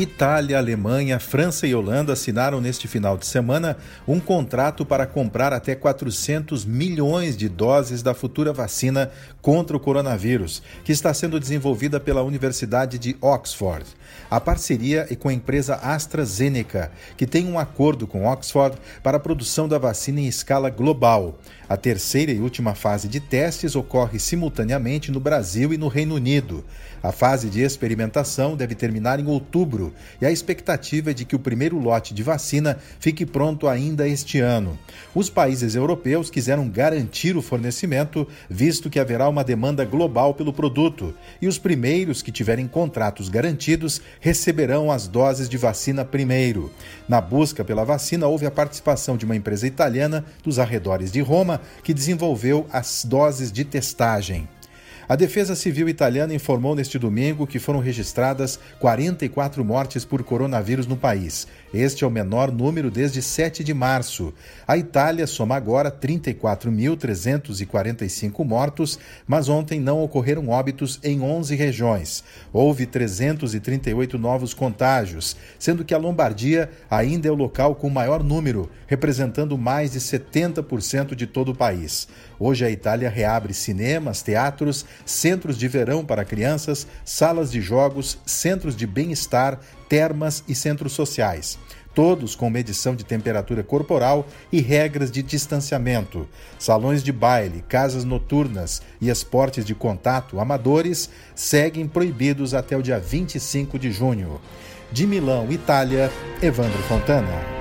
Itália, Alemanha, França e Holanda assinaram neste final de semana um contrato para comprar até 400 milhões de doses da futura vacina contra o coronavírus, que está sendo desenvolvida pela Universidade de Oxford. A parceria é com a empresa AstraZeneca, que tem um acordo com Oxford para a produção da vacina em escala global. A terceira e última fase de testes ocorre simultaneamente no Brasil e no Reino Unido. A fase de experimentação deve terminar em outubro e a expectativa é de que o primeiro lote de vacina fique pronto ainda este ano. Os países europeus quiseram garantir o fornecimento, visto que haverá uma demanda global pelo produto, e os primeiros que tiverem contratos garantidos receberão as doses de vacina primeiro. Na busca pela vacina, houve a participação de uma empresa italiana dos arredores de Roma que desenvolveu as doses de testagem. A Defesa Civil italiana informou neste domingo que foram registradas 44 mortes por coronavírus no país. Este é o menor número desde 7 de março. A Itália soma agora 34.345 mortos, mas ontem não ocorreram óbitos em 11 regiões. Houve 338 novos contágios, sendo que a Lombardia ainda é o local com maior número, representando mais de 70% de todo o país. Hoje a Itália reabre cinemas, teatros, centros de verão para crianças, salas de jogos, centros de bem-estar, termas e centros sociais todos com medição de temperatura corporal e regras de distanciamento. Salões de baile, casas noturnas e esportes de contato amadores seguem proibidos até o dia 25 de junho. De Milão, Itália, Evandro Fontana.